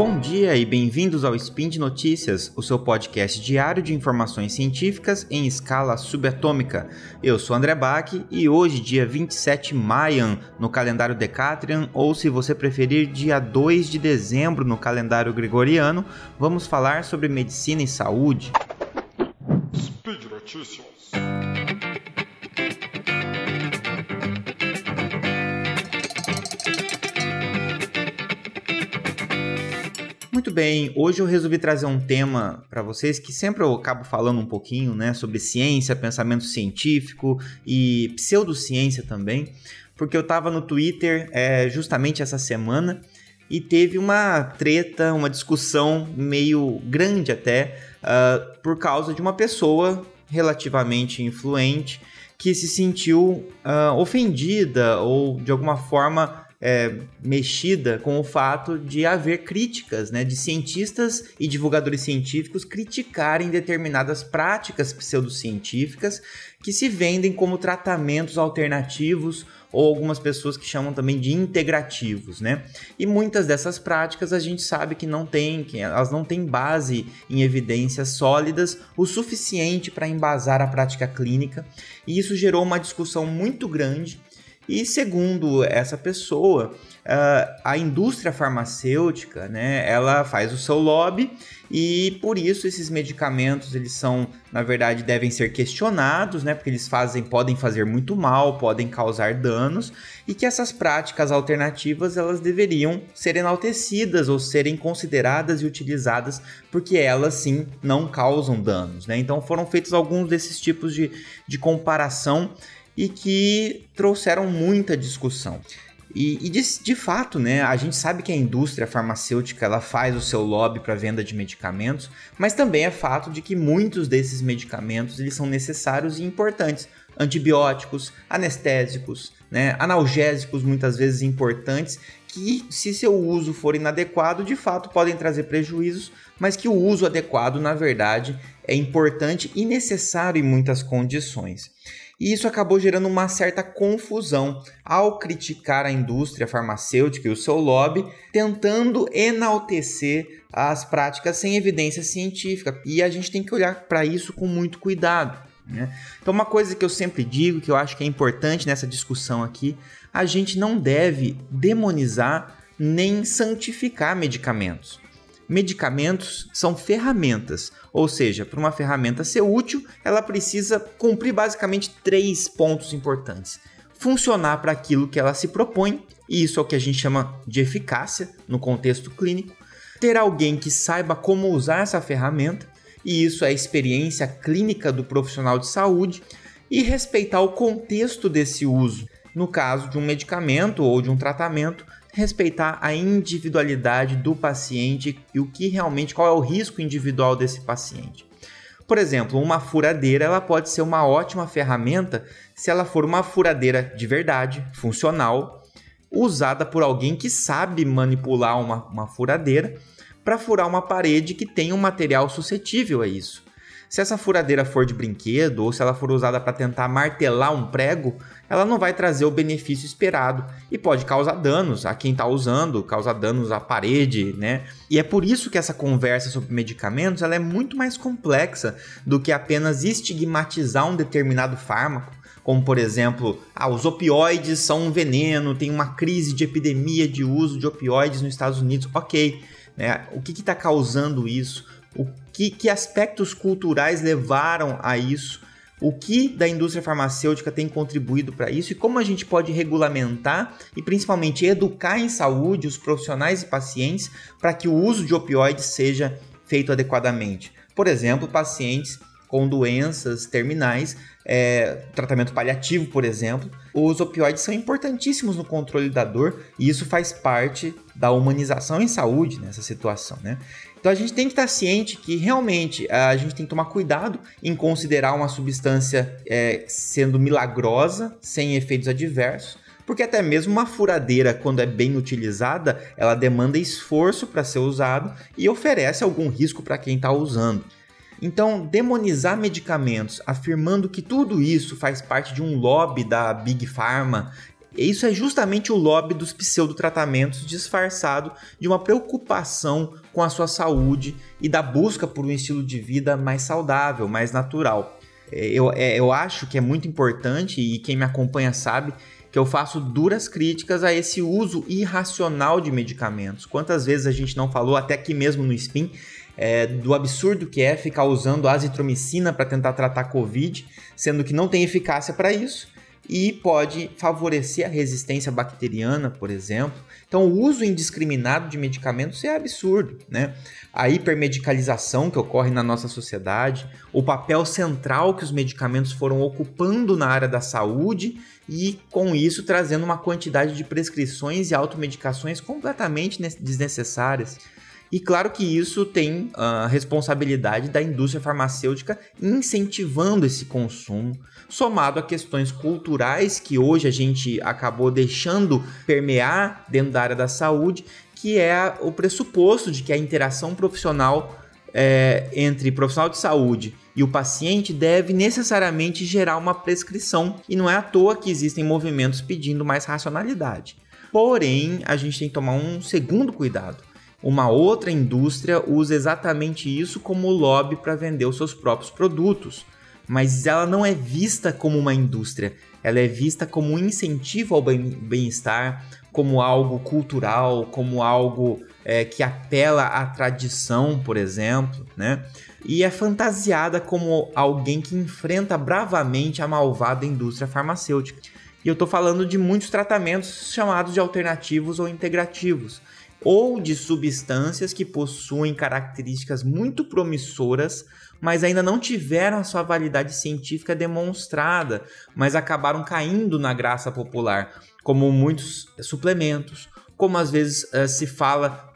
Bom dia e bem-vindos ao Spin de Notícias, o seu podcast diário de informações científicas em escala subatômica. Eu sou André Bach e hoje, dia 27 Maio, no calendário Decatrian, ou se você preferir, dia 2 de dezembro no calendário gregoriano, vamos falar sobre medicina e saúde. Speed Notícias. Muito bem, hoje eu resolvi trazer um tema para vocês que sempre eu acabo falando um pouquinho, né, sobre ciência, pensamento científico e pseudociência também, porque eu estava no Twitter é, justamente essa semana e teve uma treta, uma discussão meio grande até, uh, por causa de uma pessoa relativamente influente que se sentiu uh, ofendida ou de alguma forma é, mexida com o fato de haver críticas, né, de cientistas e divulgadores científicos criticarem determinadas práticas pseudocientíficas que se vendem como tratamentos alternativos ou algumas pessoas que chamam também de integrativos, né? E muitas dessas práticas a gente sabe que não tem, que elas não têm base em evidências sólidas o suficiente para embasar a prática clínica, e isso gerou uma discussão muito grande e segundo essa pessoa, uh, a indústria farmacêutica, né, ela faz o seu lobby e por isso esses medicamentos eles são, na verdade, devem ser questionados, né, porque eles fazem, podem fazer muito mal, podem causar danos e que essas práticas alternativas elas deveriam ser enaltecidas ou serem consideradas e utilizadas porque elas sim não causam danos, né? Então foram feitos alguns desses tipos de, de comparação e que trouxeram muita discussão. E, e de, de, fato, né, a gente sabe que a indústria farmacêutica ela faz o seu lobby para venda de medicamentos, mas também é fato de que muitos desses medicamentos eles são necessários e importantes. Antibióticos, anestésicos, né, analgésicos muitas vezes importantes que, se seu uso for inadequado, de fato podem trazer prejuízos, mas que o uso adequado, na verdade, é importante e necessário em muitas condições e isso acabou gerando uma certa confusão ao criticar a indústria farmacêutica e o seu lobby, tentando enaltecer as práticas sem evidência científica. E a gente tem que olhar para isso com muito cuidado. Né? Então, uma coisa que eu sempre digo, que eu acho que é importante nessa discussão aqui, a gente não deve demonizar nem santificar medicamentos. Medicamentos são ferramentas, ou seja, para uma ferramenta ser útil, ela precisa cumprir basicamente três pontos importantes: funcionar para aquilo que ela se propõe, e isso é o que a gente chama de eficácia no contexto clínico, ter alguém que saiba como usar essa ferramenta, e isso é a experiência clínica do profissional de saúde, e respeitar o contexto desse uso. No caso de um medicamento ou de um tratamento, respeitar a individualidade do paciente e o que realmente qual é o risco individual desse paciente. Por exemplo, uma furadeira ela pode ser uma ótima ferramenta se ela for uma furadeira de verdade, funcional, usada por alguém que sabe manipular uma, uma furadeira para furar uma parede que tem um material suscetível a isso. Se essa furadeira for de brinquedo ou se ela for usada para tentar martelar um prego, ela não vai trazer o benefício esperado e pode causar danos a quem está usando, causar danos à parede, né? E é por isso que essa conversa sobre medicamentos ela é muito mais complexa do que apenas estigmatizar um determinado fármaco como por exemplo, ah, os opioides são um veneno, tem uma crise de epidemia de uso de opioides nos Estados Unidos. Ok, né? o que está causando isso? O que, que aspectos culturais levaram a isso? O que da indústria farmacêutica tem contribuído para isso e como a gente pode regulamentar e principalmente educar em saúde os profissionais e pacientes para que o uso de opioides seja feito adequadamente. Por exemplo, pacientes com doenças terminais, é, tratamento paliativo, por exemplo, os opioides são importantíssimos no controle da dor e isso faz parte da humanização em saúde nessa situação, né? Então a gente tem que estar ciente que realmente a gente tem que tomar cuidado em considerar uma substância é, sendo milagrosa, sem efeitos adversos, porque até mesmo uma furadeira, quando é bem utilizada, ela demanda esforço para ser usada e oferece algum risco para quem está usando. Então, demonizar medicamentos afirmando que tudo isso faz parte de um lobby da Big Pharma Isso é justamente o lobby dos pseudotratamentos disfarçado de uma preocupação com a sua saúde e da busca por um estilo de vida mais saudável, mais natural. É, eu, é, eu acho que é muito importante, e quem me acompanha sabe, que eu faço duras críticas a esse uso irracional de medicamentos. Quantas vezes a gente não falou, até aqui mesmo no SPIN, é, do absurdo que é ficar usando azitromicina para tentar tratar Covid, sendo que não tem eficácia para isso e pode favorecer a resistência bacteriana, por exemplo. Então, o uso indiscriminado de medicamentos é absurdo, né? A hipermedicalização que ocorre na nossa sociedade, o papel central que os medicamentos foram ocupando na área da saúde e, com isso, trazendo uma quantidade de prescrições e automedicações completamente desnecessárias. E claro que isso tem a responsabilidade da indústria farmacêutica incentivando esse consumo, somado a questões culturais que hoje a gente acabou deixando permear dentro da área da saúde, que é o pressuposto de que a interação profissional é, entre profissional de saúde e o paciente deve necessariamente gerar uma prescrição, e não é à toa que existem movimentos pedindo mais racionalidade. Porém, a gente tem que tomar um segundo cuidado uma outra indústria usa exatamente isso como lobby para vender os seus próprios produtos, mas ela não é vista como uma indústria, ela é vista como um incentivo ao bem-estar, como algo cultural, como algo é, que apela à tradição, por exemplo, né? E é fantasiada como alguém que enfrenta bravamente a malvada indústria farmacêutica. E eu estou falando de muitos tratamentos chamados de alternativos ou integrativos ou de substâncias que possuem características muito promissoras, mas ainda não tiveram a sua validade científica demonstrada, mas acabaram caindo na graça popular, como muitos suplementos, como às vezes uh, se fala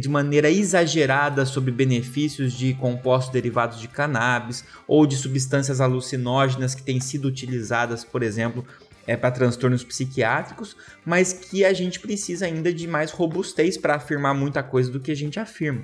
de maneira exagerada sobre benefícios de compostos derivados de cannabis ou de substâncias alucinógenas que têm sido utilizadas, por exemplo, é, para transtornos psiquiátricos, mas que a gente precisa ainda de mais robustez para afirmar muita coisa do que a gente afirma.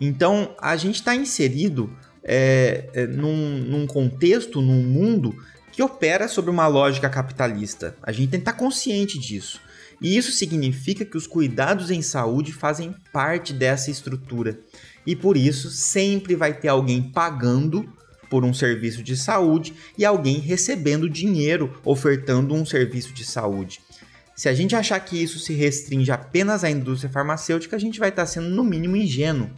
Então, a gente está inserido é, é, num, num contexto, num mundo que opera sobre uma lógica capitalista. A gente tem que estar tá consciente disso. E isso significa que os cuidados em saúde fazem parte dessa estrutura. E por isso sempre vai ter alguém pagando por um serviço de saúde e alguém recebendo dinheiro ofertando um serviço de saúde. Se a gente achar que isso se restringe apenas à indústria farmacêutica, a gente vai estar sendo no mínimo ingênuo.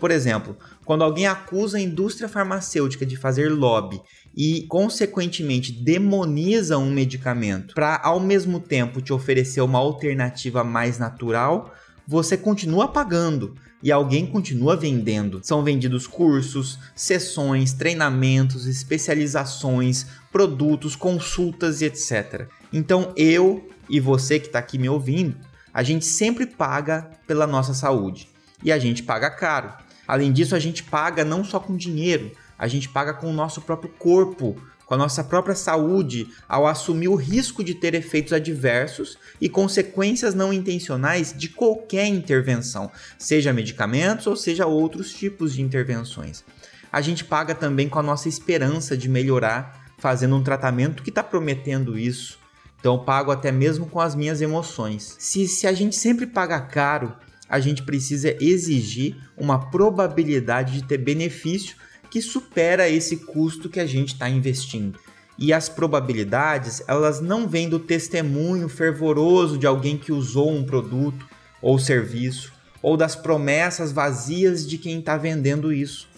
Por exemplo, quando alguém acusa a indústria farmacêutica de fazer lobby e, consequentemente, demoniza um medicamento para, ao mesmo tempo, te oferecer uma alternativa mais natural, você continua pagando e alguém continua vendendo. São vendidos cursos, sessões, treinamentos, especializações, produtos, consultas e etc. Então eu e você que está aqui me ouvindo, a gente sempre paga pela nossa saúde e a gente paga caro. Além disso, a gente paga não só com dinheiro, a gente paga com o nosso próprio corpo, com a nossa própria saúde ao assumir o risco de ter efeitos adversos e consequências não intencionais de qualquer intervenção, seja medicamentos ou seja outros tipos de intervenções. A gente paga também com a nossa esperança de melhorar fazendo um tratamento que está prometendo isso. Então eu pago até mesmo com as minhas emoções. Se, se a gente sempre paga caro, a gente precisa exigir uma probabilidade de ter benefício que supera esse custo que a gente está investindo. E as probabilidades, elas não vêm do testemunho fervoroso de alguém que usou um produto ou serviço, ou das promessas vazias de quem está vendendo isso.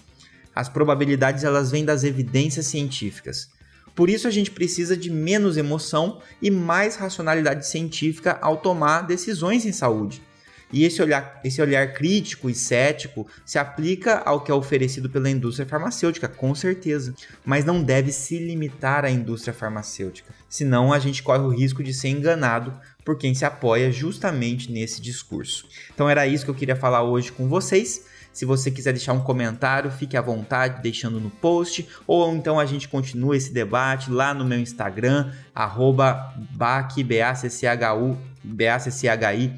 As probabilidades elas vêm das evidências científicas. Por isso a gente precisa de menos emoção e mais racionalidade científica ao tomar decisões em saúde. E esse olhar, esse olhar crítico e cético se aplica ao que é oferecido pela indústria farmacêutica, com certeza, mas não deve se limitar à indústria farmacêutica, senão a gente corre o risco de ser enganado por quem se apoia justamente nesse discurso. Então era isso que eu queria falar hoje com vocês. Se você quiser deixar um comentário, fique à vontade deixando no post, ou então a gente continua esse debate lá no meu Instagram, arroba BACCHU, BACCHI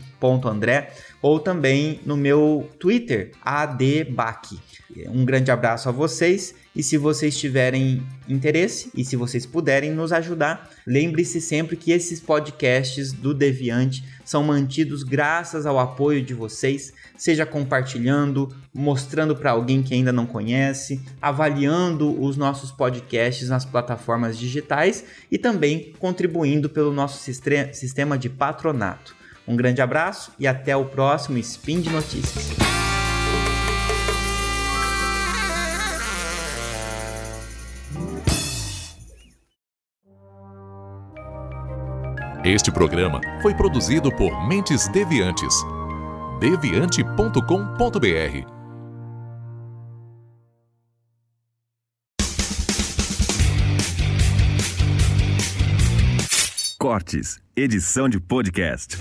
André, ou também no meu Twitter, adbac. Um grande abraço a vocês e se vocês tiverem interesse e se vocês puderem nos ajudar, lembre-se sempre que esses podcasts do Deviante são mantidos graças ao apoio de vocês, seja compartilhando, mostrando para alguém que ainda não conhece, avaliando os nossos podcasts nas plataformas digitais e também contribuindo pelo nosso sistema de patronato. Um grande abraço e até o próximo Spin de Notícias. Este programa foi produzido por Mentes Deviantes. deviante.com.br Cortes, edição de podcast.